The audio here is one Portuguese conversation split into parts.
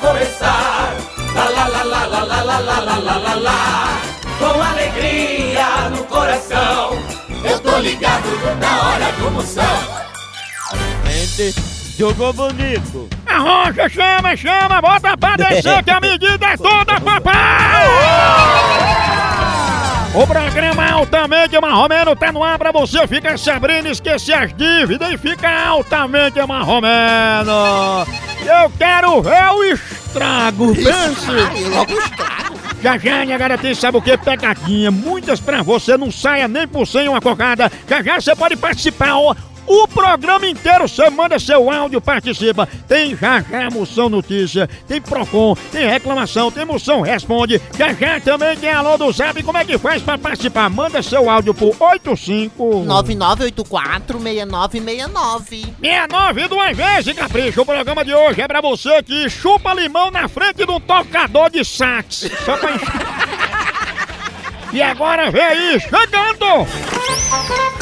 vai começar. Lá, lá, lá, lá, lá, lá, lá, lá, lá, lá, lá, lá. Com alegria no coração. Eu tô ligado na hora do Moção. Gente, jogou bonito. Arrocha, chama, chama, bota pra descer que a medida é toda, papai! O programa Altamente Marromeno tá no ar pra você ficar sabendo esquecer as dívidas e ficar altamente marromeno. Eu quero ver o estrago, pense! logo estrago. Já já, minha garotinha, sabe o que? Pegadinha. Muitas pra você, não saia nem por sem uma cocada. Já já você pode participar, ó. O programa inteiro você manda seu áudio, participa. Tem já já Moção Notícia, tem Procon, tem reclamação, tem Moção Responde. Já já também tem Alô do Zap. Como é que faz pra participar? Manda seu áudio pro 85 99846969. 69 duas vezes, capricho. O programa de hoje é pra você que chupa limão na frente de um tocador de sax. Só pra encher. E agora vem aí, chegando!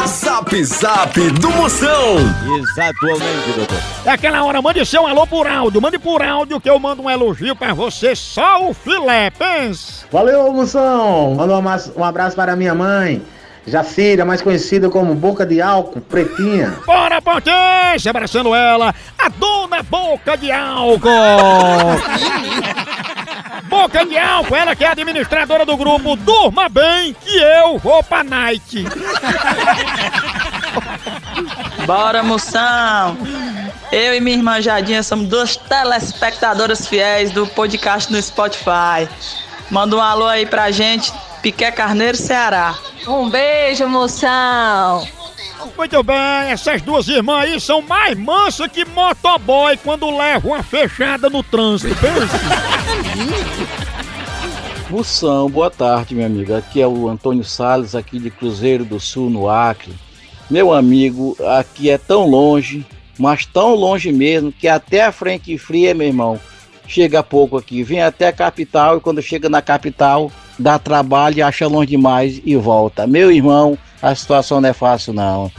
Zap Zap do Moção. Exatamente, doutor. É aquela hora, mande seu alô por áudio. Mande por áudio que eu mando um elogio pra você, só o filé, pense. Valeu, Moção! Manda um abraço, um abraço para minha mãe, Jacira, mais conhecida como Boca de Álcool, Pretinha. Bora, potência! Abraçando ela, a dona Boca de Álcool! Boca de Álcool, ela que é administradora do grupo Durma Bem, que eu vou pra night. Bora, moção! Eu e minha irmã Jadinha somos duas telespectadoras fiéis do podcast no Spotify. Manda um alô aí pra gente, Piqué Carneiro, Ceará. Um beijo, moção. Muito bem, essas duas irmãs aí são mais mansas que motoboy quando levam uma fechada no trânsito. Pensa. Moção, boa tarde, meu amigo. Aqui é o Antônio Salles, aqui de Cruzeiro do Sul, no Acre. Meu amigo, aqui é tão longe, mas tão longe mesmo, que até a frente fria, meu irmão, chega pouco aqui. Vem até a capital e quando chega na capital, dá trabalho, acha longe demais e volta. Meu irmão, a situação não é fácil, não.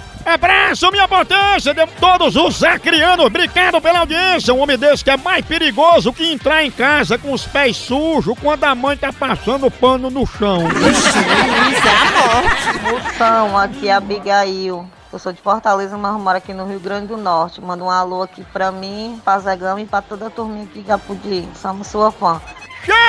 Abraço, minha potência de todos os acrianos. Obrigado pela audiência. Um homem desse que é mais perigoso que entrar em casa com os pés sujos quando a mãe tá passando pano no chão. Moção, aqui é Abigail. Eu sou de Fortaleza, mas moro aqui no Rio Grande do Norte. Manda um alô aqui pra mim, pra Zegão e pra toda a turminha aqui de Capudi. Somos sua fã.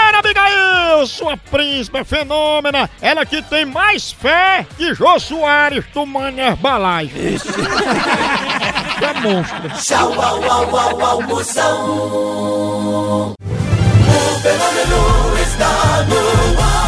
Cheira, Abigail, sua príncipe fenômena. Ela que tem mais fé que Jô Soares tomando Herbalife. é monstro. Tchau, au, au, au, au, Moção. O fenômeno está no ar.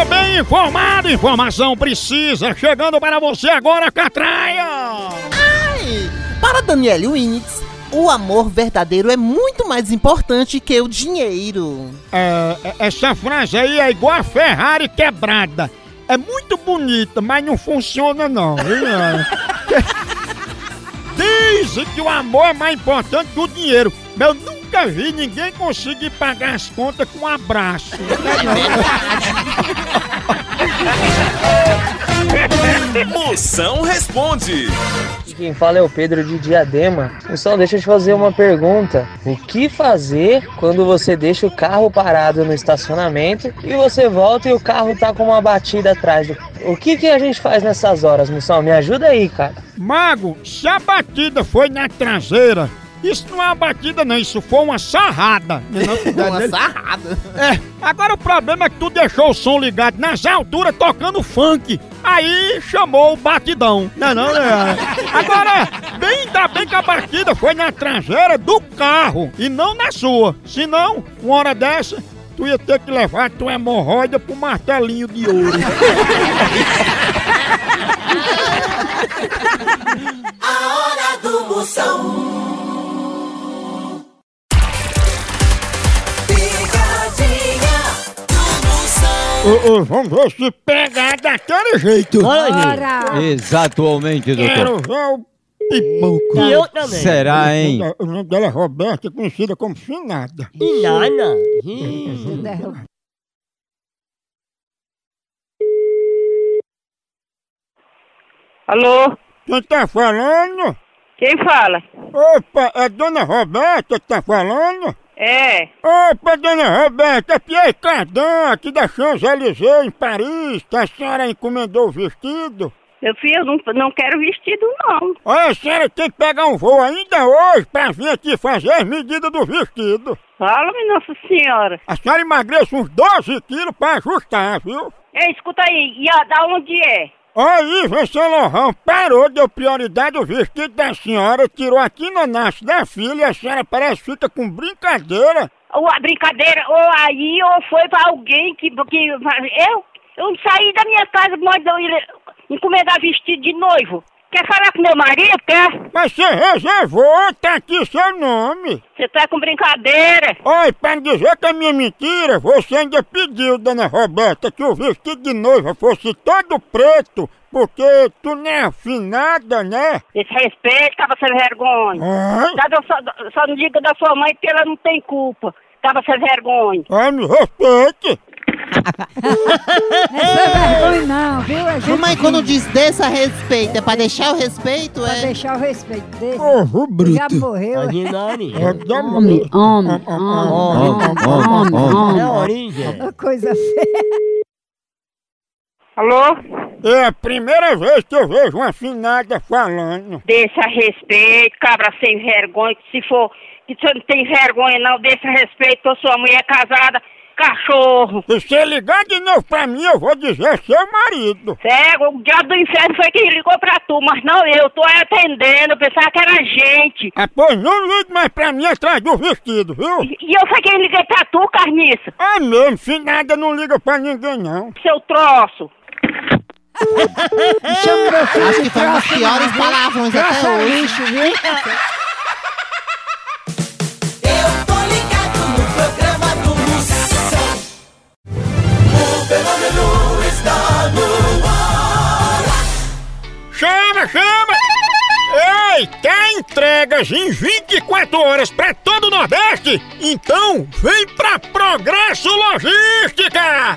Você bem informado, informação precisa, chegando para você agora, Catraia! Ai, para Daniele Winitz, o amor verdadeiro é muito mais importante que o dinheiro. É, é- essa frase aí é igual a Ferrari quebrada. É muito bonita, mas não funciona não. Dizem que o amor é mais importante que o dinheiro. Mas eu nunca vi ninguém conseguir pagar as contas com um abraço. Moção responde. Quem fala é o Pedro de Diadema. Pessoal, deixa eu te fazer uma pergunta. O que fazer quando você deixa o carro parado no estacionamento e você volta e o carro tá com uma batida atrás? do- O que, que a gente faz nessas horas, Moção? Me ajuda aí, cara. Mago, se a batida foi na traseira, isso não é uma batida não, isso foi uma sarrada. Uma sarrada. É, agora o problema é que tu deixou o som ligado nas alturas tocando funk. Aí chamou o batidão. Não, é não, né? Agora, bem, ainda bem que a batida foi na traseira do carro e não na sua. Senão, uma hora dessa, tu ia ter que levar tua hemorroida pro martelinho de ouro. Ô, ô, vamos ver se pegar daquele jeito. Exatamente, Quero doutor. ver o pipoco. E eu também. Será, hein? O nome dela é Roberta, conhecida como Finada. Inana. Alô? Quem tá falando? Quem fala? Opa, é Dona Roberta que tá falando? É. Opa, Dona Roberta, é Pierre Cardan, aqui da Champs-Élysées, em Paris, que a senhora encomendou o vestido. Meu filho, eu não, não quero vestido, não. Olha, a senhora tem que pegar um voo ainda hoje pra vir aqui fazer as medidas do vestido. Fala-me, Nossa Senhora. A senhora emagrece uns 12 quilos pra ajustar, viu? Ei, escuta aí, e a, da onde é? Aí, Vincent Lohan parou, deu prioridade ao vestido da senhora, tirou aqui no nasce da filha e a senhora parece fica com brincadeira. Ou a brincadeira, ou aí, ou foi pra alguém que. que eu? Eu saí da minha casa, mas eu encomendar vestido de noivo. Quer falar com meu marido? Quer? Mas você reservou, tá aqui seu nome. Você tá com brincadeira? Oi, para dizer que é minha mentira, você ainda pediu, dona Roberta, que o vestido de noiva fosse todo preto, porque tu não é afinada, né? Desrespeito, tava sem vergonha. Ai, Só, só, só não diga da sua mãe que ela não tem culpa. Tava sem vergonha. ai, me respeite. Não é vergonha não, viu? A gente Mamãe, quando diz dessa respeito, é pra deixar o respeito, Pra é? deixar o respeito desse. Porro Já bruto. morreu. Aninani. É da mulher. Homem, Homem, homem, É a homem. origem. Uma coisa feia. Alô? É a primeira vez que eu vejo uma afinada falando. Deixa respeito, cabra sem vergonha, que se for, que você não tem vergonha não, deixa respeito, que sua mulher é casada, cachorro. Se você ligar de novo pra mim, eu vou dizer seu marido. Cego, o diabo do inferno foi quem ligou pra tu, mas não eu, tô atendendo, eu pensava que era gente. Ah, pois não ligue mais pra mim atrás do vestido, viu? E e eu foi quem liguei pra tu, carniça, Ah, mesmo, finada não liga pra ninguém, não. seu troço. Chama meu filho Acho que foi troço, piores palavrões até hoje. lixo, viu? Ei, quer entregas em 24 horas pra todo o Nordeste? Então vem pra Progresso Logística!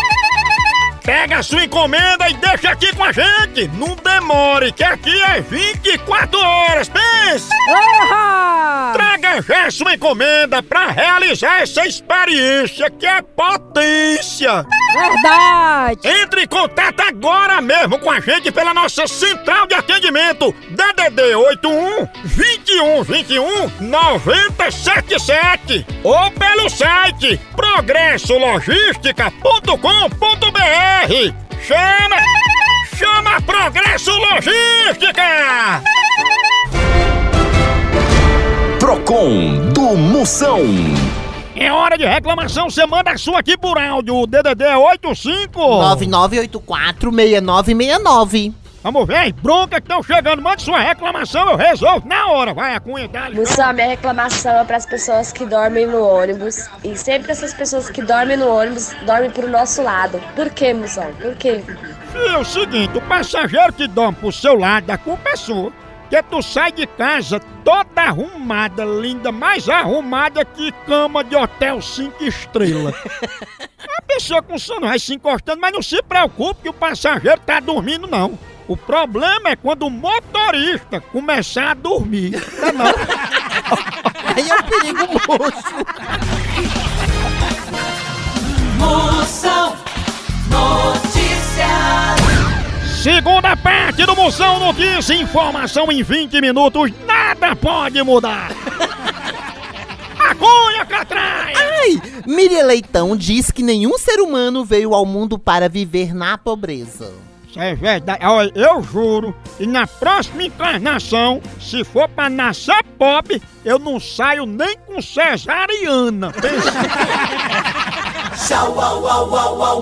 Pega a sua encomenda e deixa aqui com a gente. Não demore, que aqui é 24 horas. Pense! Traga já a sua encomenda pra realizar essa experiência que é potência. Verdade! Entre em contato agora mesmo com a gente pela nossa central de atendimento DDD 81 21 21 977 ou pelo site Chama! Chama Progresso Logística! Procon do Moção. É hora de reclamação, você manda a sua aqui por áudio. O DDD é 85 99846969. Vamos ver as broncas que estão chegando. Mande sua reclamação, eu resolvo na hora. Vai, a cunha, dá Moção, minha reclamação é para as pessoas que dormem no ônibus. E sempre essas pessoas que dormem no ônibus dormem pro nosso lado. Por quê, Moção? Por quê? É o seguinte, o passageiro que dorme pro seu lado, a culpa é sua. Que tu sai de casa toda arrumada, linda, mais arrumada que cama de hotel 5 estrelas. a pessoa com sono vai se encostando, mas não se preocupe que o passageiro tá dormindo, não. O problema é quando o motorista começar a dormir. Tá não? Aí é um perigo moço. Moção Notícias. Segunda parte do Moção Notícia, informação em 20 minutos, nada pode mudar. A cunha, Catraia! Ai, Miriam Leitão diz que nenhum ser humano veio ao mundo para viver na pobreza. É verdade. Olha, eu juro, e na próxima encarnação, se for pra nascer pobre, eu não saio nem com cesariana. Tchau, au, au, au, au,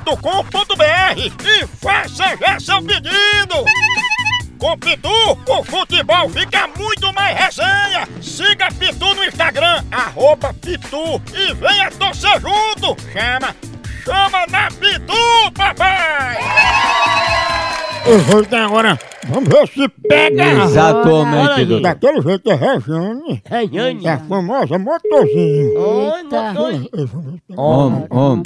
loja.pitu.com.br e faça já seu pedido. Com Pitu, o futebol fica muito mais resenha. Siga Pitu no Instagram, arroba Pitu e venha torcer junto. Chama, chama na Pitu, papai! Eu vou dar agora, vamos ver se pega. Exatamente, doutor. Daquele jeito é Rejane. Rejane. É a famosa motorzinho. Eita. Homem, homem.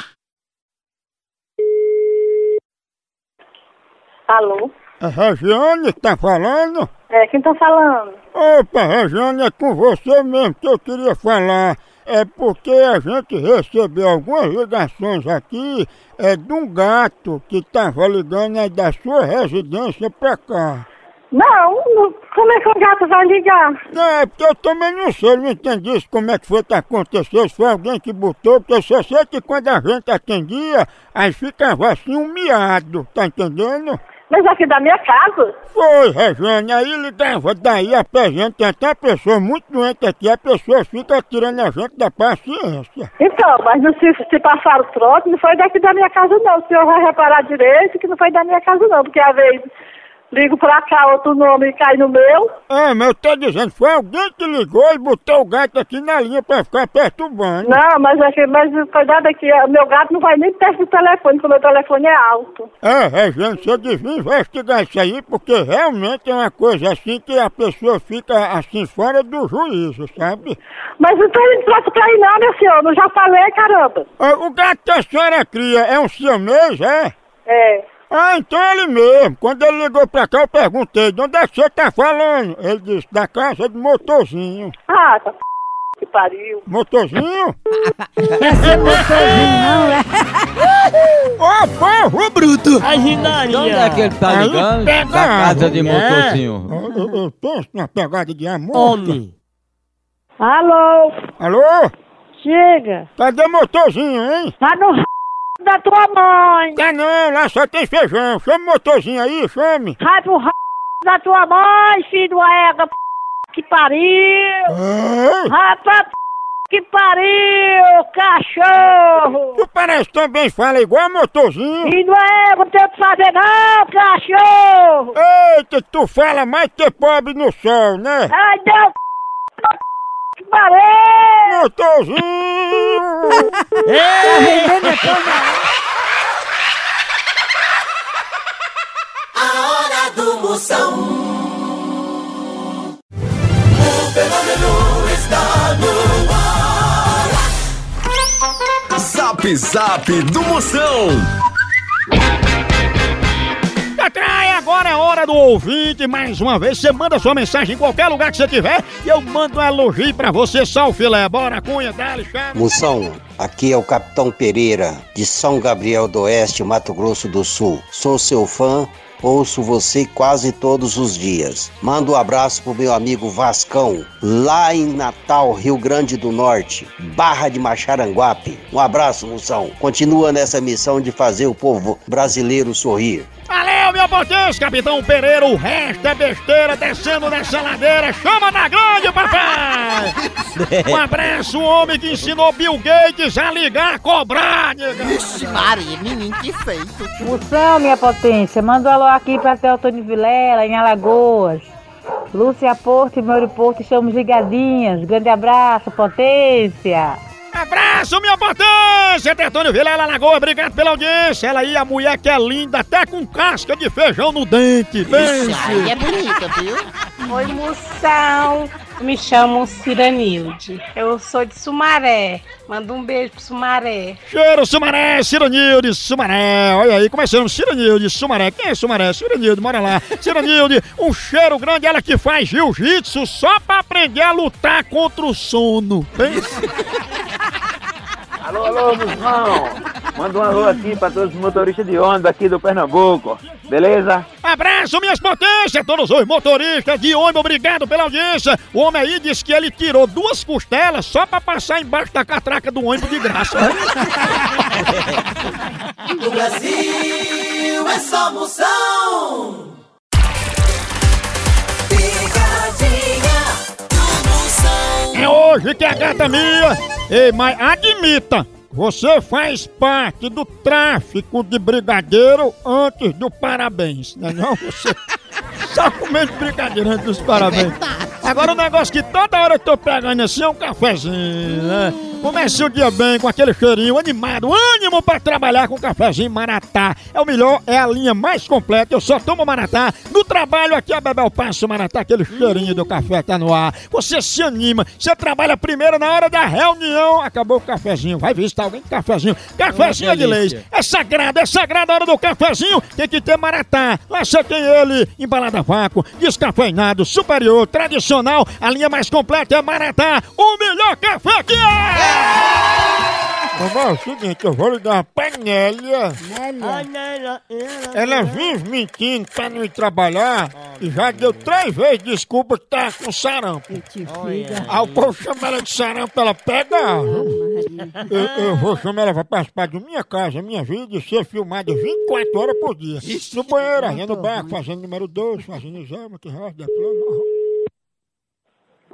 Alô? É Regiane tá falando? É, quem tá falando? Opa, Regiane, é com você mesmo que eu queria falar. É porque a gente recebeu algumas ligações aqui é de um gato que tava ligando aí da sua residência pra cá. Não, não- como é que o gato vai ligar? É, porque eu também não sei, não entendi isso, como é que foi que aconteceu, se foi alguém que botou, porque eu só sei que quando a gente atendia, aí ficava assim um miado, tá entendendo? Mas aqui da minha casa? Foi, Regiane, aí ligava daí a gente, tem até pessoa muito doente aqui, a pessoa fica tirando a gente da paciência. Então, mas não se, se passaram o trote, não foi daqui da minha casa não. O senhor vai reparar direito que não foi da minha casa não, porque às vezes ligo pra cá, outro nome cai no meu. É, mas eu tô dizendo, foi alguém que ligou e botou o gato aqui na linha pra ficar perturbando. Não, mas, aqui, mas cuidado aqui, o meu gato não vai nem perto do telefone, porque o meu telefone é alto. É, Regiane, você devia investigar isso aí, porque realmente é uma coisa assim que a pessoa fica assim fora do juízo, sabe? Mas não tem troço pra ir não, meu senhor, não já falei, caramba. Ah, O gato que a senhora cria é um siamês, é? É. Ah, então ele mesmo. Quando ele ligou pra cá, eu perguntei, de onde é que você tá falando? Ele disse, da casa do motorzinho. Ah, tá p... que pariu. Motorzinho? Quer ser motorzinho, não, é? Ô, povo bruto. De onde é que ele tá Aí ligando? pega Da casa de a- motorzinho. Eu, eu, eu penso na pegada de amor. Homem. Alô? Alô? Chega. Cadê motorzinho, hein? Tá no r... da tua mãe. Tá não, lá só tem feijão. Chama o motorzinho aí, chame. Vai pro r... da tua mãe, filho do ega, p... que pariu. Vai pra p... que pariu, cachorro. Tu parece também fala igual motorzinho. Filho do ega, não tem o que fazer não, cachorro. Eita, tu fala mais que pobre no sol, né? Ai, Deus, que pariu. Motorzinho! A hora do Moção. O fenômeno está no ar. Zap Zap do Moção. Atrai, agora é hora do ouvinte. Mais uma vez, você manda sua mensagem em qualquer lugar que você tiver e eu mando um elogio pra você, o filé. Bora, cunha, dá chave. Moção, aqui é o Capitão Pereira, de São Gabriel do Oeste, Mato Grosso do Sul. Sou seu fã, ouço você quase todos os dias. Mando um abraço pro meu amigo Vascão, lá em Natal, Rio Grande do Norte, Barra de Macharanguape. Um abraço, Moção. Continua nessa missão de fazer o povo brasileiro sorrir. Valeu, meu potência, Capitão Pereira. O resto é besteira descendo nessa ladeira. Chama na grande, papai! Um abraço, o homem que ensinou Bill Gates a ligar, a cobrar, nega. Vixe, Maria, menino, que feito. Moção, minha potência, manda um alô aqui para Teotônio Vilela, em Alagoas. Lúcia Porto e Mauro Porto, estamos ligadinhas. Grande abraço, potência. Abraço, minha potência! Tetônio Vilela Lagoa, obrigado pela audiência. Ela aí, a mulher que é linda, até com casca de feijão no dente. Pense. Aí é bonita, viu? Oi, moção. Me chamo Ciranilde. Eu sou de Sumaré. Manda um beijo pro Sumaré. Cheiro Sumaré, Ciranilde, Sumaré. Olha aí, começando Ciranilde, Sumaré. Quem é Sumaré? Ciranilde, mora lá. Ciranilde, um cheiro grande. Ela que faz jiu-jitsu só pra aprender a lutar contra o sono. Pense. Alô, alô. Manda um alô aqui pra todos os motoristas de ônibus aqui do Pernambuco. Beleza? Abraço, minhas potências, todos os motoristas de ônibus, obrigado pela audiência. O homem aí disse que ele tirou duas costelas só pra passar embaixo da catraca do ônibus de graça. No Brasil é só Moção. É hoje que a gata minha. Ei, mas admita, você faz parte do tráfico de brigadeiro antes do parabéns, né não? Você só comendo brigadeiro antes dos parabéns. Agora o negócio que toda hora eu tô pegando assim é um cafezinho, né? Comece o dia bem com aquele cheirinho animado, ânimo pra trabalhar com cafezinho Maratá. É o melhor, é a linha mais completa. Eu só tomo Maratá. No trabalho aqui a Bebel passa o Maratá, aquele cheirinho do café tá no ar. Você se anima, você trabalha primeiro na hora da reunião. Acabou o cafezinho, vai visitar alguém com cafezinho. Cafezinho é de delícia. É sagrado, é sagrado a hora do cafezinho. Tem que ter Maratá. Lá você tem ele, embalado a vácuo, descafeinado, superior, tradicional. A linha mais completa é Maratá. O melhor café que é! Vamos é o seguinte, eu vou ligar pra Nélia. Ela vive mentindo pra não ir trabalhar e já deu três vezes desculpa que tá com sarampo. Aí o povo chama ela de sarampo, ela pega. Eu, eu vou chamar ela pra participar de minha casa, minha vida e ser filmada 24 horas por dia. No banheiro, aí no barco, fazendo número 2, fazendo exame, que roda, diploma.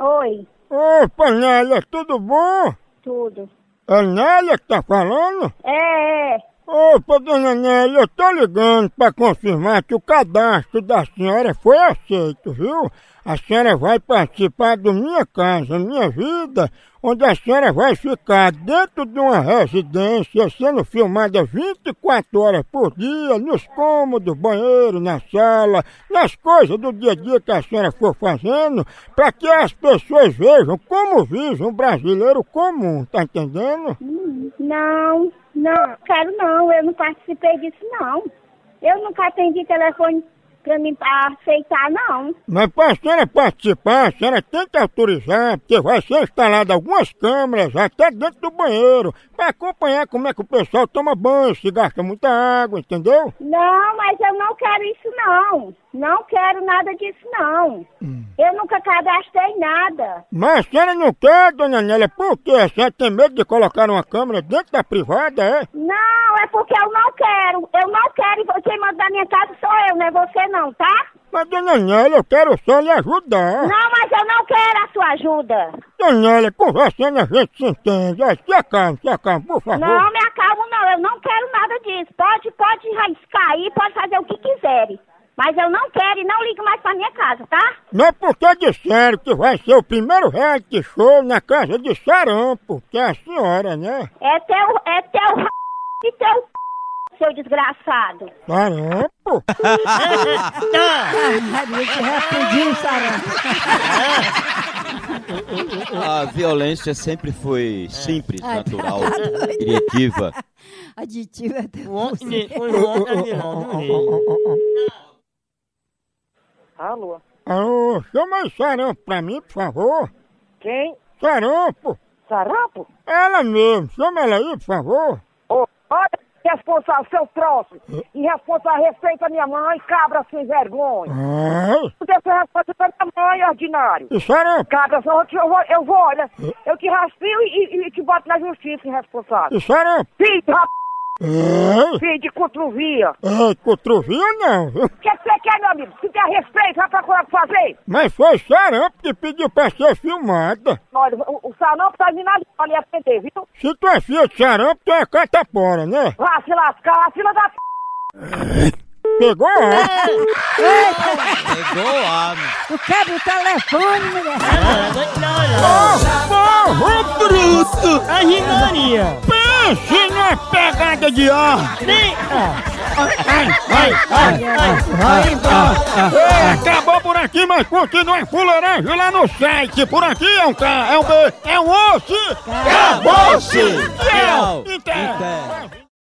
Oi, Opa, Nélia, tudo bom? tudo. É Nélia que tá falando? É, é. Opa, dona Nélia, eu tô ligando pra confirmar que o cadastro da senhora foi aceito, viu? A senhora vai participar do Minha Casa, Minha Vida, onde a senhora vai ficar dentro de uma residência, sendo filmada 24 horas por dia, nos cômodos, banheiro, na sala, nas coisas do dia a dia que a senhora for fazendo, para que as pessoas vejam como vive um brasileiro comum, tá entendendo? Não, não, quero não, eu não participei disso não. Eu nunca atendi telefone pra mim aceitar, não. Mas para a senhora participar, a senhora tem que autorizar, porque vai ser instalado algumas câmeras até dentro do banheiro, para acompanhar como é que o pessoal toma banho, se gasta muita água, entendeu? Não, mas eu não quero isso, não. Não quero nada disso, não. Eu nunca cadastrei nada. Mas a senhora não quer, dona Nélia, por quê? A senhora tem medo de colocar uma câmera dentro da privada, é? Não, é porque eu não quero. Eu não quero e quem manda da minha casa sou eu, não é você não, tá? Mas, dona Nélia, eu quero só lhe ajudar. Não, mas eu não quero a sua ajuda. Dona Nélia, conversando a gente se entende. Ó, Se acalme, se acalme, por favor. Não, me acalmo não, eu não quero nada disso. Pode, pode riscar aí, pode fazer o que quiserem. Mas eu não quero e não ligo mais pra minha casa, tá? Não é porque disseram que vai ser o primeiro reality show na casa de sarampo, que é a senhora, né? É teu, é teu r... e teu seu desgraçado. Sarampo? Rapidinho, Sarah. A violência sempre foi simples, Ai, natural, tá criativa. Aditivo é teu. Alô? Alô, chama aí sarampo pra mim, por favor. Quem? Sarampo? Sarampo? Ela mesmo, chama ela aí, por favor. Ô, olha, responsável, seu troço. Irresponsável, respeita minha mãe, cabra sem vergonha. Ai. Tem essa resposta da minha mãe, ordinário. E sarampo? Cabra, só eu, te- eu vou, eu vou, olha, eu te raspio e, e- e te boto na justiça, irresponsável. E sarampo? Filho de Ei, Filho de ei, cotruvia não, viu? O que você quer, meu amigo? Se der respeito, vai procurar o que fazer. Mas foi sarampo que pediu pra ser filmada. Olha, o, o sarampo tá vindo ali, ali atender, viu? Se tu é filha de sarampo, tu é catapora, né? Vá se lascar, a fila da p... Pegou a Pegou a Tu quebra o telefone, mulher. Povo bruto! A Maria! Pense numa pegada de ordem! Ai, ai, ai, ai, Acabou por aqui, mas continua fuleiragem lá no site. Por aqui é um K, é um B, é um osso! Acabou-se! Tchau! Então.